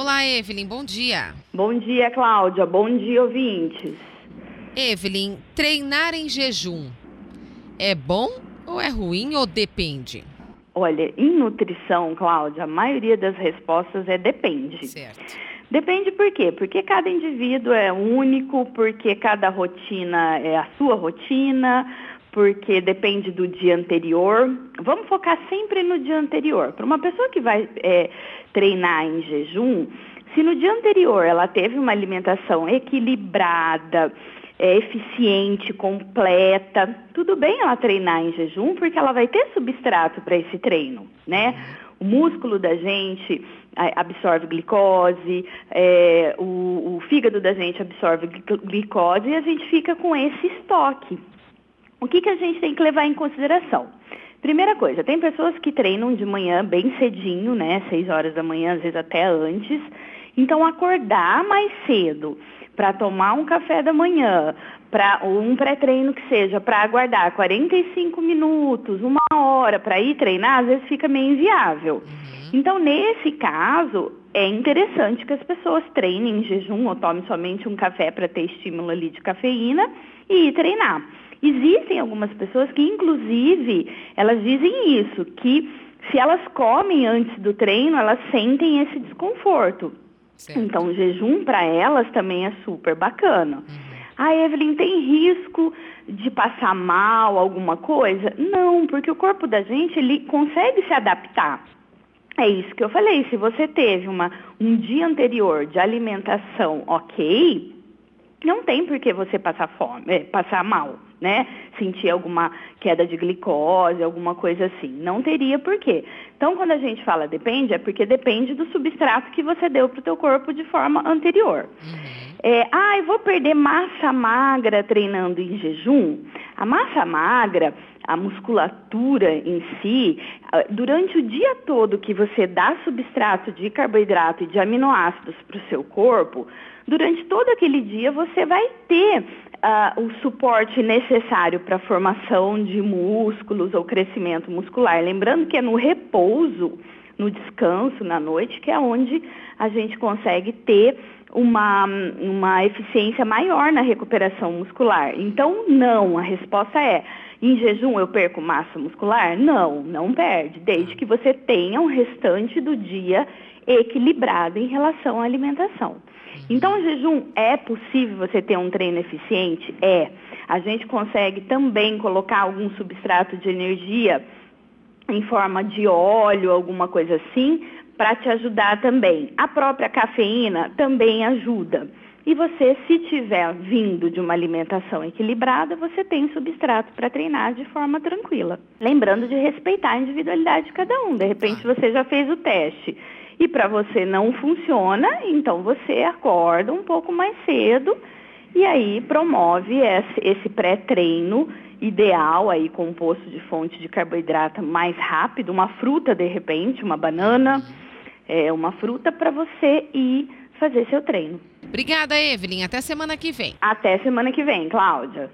Olá, Evelyn, bom dia. Bom dia, Cláudia. Bom dia, ouvintes. Evelyn, treinar em jejum é bom ou é ruim ou depende? Olha, em nutrição, Cláudia, a maioria das respostas é depende. Certo. Depende por quê? Porque cada indivíduo é único, porque cada rotina é a sua rotina, porque depende do dia anterior. Vamos focar sempre no dia anterior. Para uma pessoa que vai é, treinar em jejum, se no dia anterior ela teve uma alimentação equilibrada, é, eficiente, completa, tudo bem ela treinar em jejum, porque ela vai ter substrato para esse treino, né? O músculo da gente absorve glicose, é, o, o fígado da gente absorve glicose e a gente fica com esse estoque. O que, que a gente tem que levar em consideração? Primeira coisa, tem pessoas que treinam de manhã bem cedinho, né? 6 horas da manhã, às vezes até antes. Então, acordar mais cedo para tomar um café da manhã, para um pré-treino que seja, para aguardar 45 minutos, uma hora para ir treinar, às vezes fica meio inviável. Uhum. Então, nesse caso, é interessante que as pessoas treinem em jejum ou tomem somente um café para ter estímulo ali de cafeína e ir treinar. Existem algumas pessoas que, inclusive, elas dizem isso, que se elas comem antes do treino, elas sentem esse desconforto. Certo. Então, o jejum para elas também é super bacana. Uhum. Ah, Evelyn, tem risco de passar mal, alguma coisa? Não, porque o corpo da gente, ele consegue se adaptar. É isso que eu falei. Se você teve uma, um dia anterior de alimentação ok, não tem por que você passar fome, é, passar mal, né? Sentir alguma queda de glicose, alguma coisa assim. Não teria por quê. Então, quando a gente fala depende, é porque depende do substrato que você deu para o teu corpo de forma anterior. Uhum. É, ah, eu vou perder massa magra treinando em jejum. A massa magra, a musculatura em si, durante o dia todo que você dá substrato de carboidrato e de aminoácidos para o seu corpo, durante todo aquele dia você vai ter uh, o suporte necessário para a formação de músculos ou crescimento muscular. Lembrando que é no repouso, no descanso, na noite, que é onde a gente consegue ter uma, uma eficiência maior na recuperação muscular. Então, não, a resposta é: em jejum eu perco massa muscular? Não, não perde, desde que você tenha um restante do dia equilibrado em relação à alimentação. Então, o jejum é possível você ter um treino eficiente? É. A gente consegue também colocar algum substrato de energia em forma de óleo, alguma coisa assim, para te ajudar também. A própria cafeína também ajuda. E você, se tiver vindo de uma alimentação equilibrada, você tem substrato para treinar de forma tranquila. Lembrando de respeitar a individualidade de cada um. De repente você já fez o teste e para você não funciona, então você acorda um pouco mais cedo e aí promove esse, pré-treino ideal aí composto de fonte de carboidrato mais rápido, uma fruta de repente, uma banana, é, uma fruta para você ir fazer seu treino. Obrigada, Evelyn. Até semana que vem. Até semana que vem, Cláudia.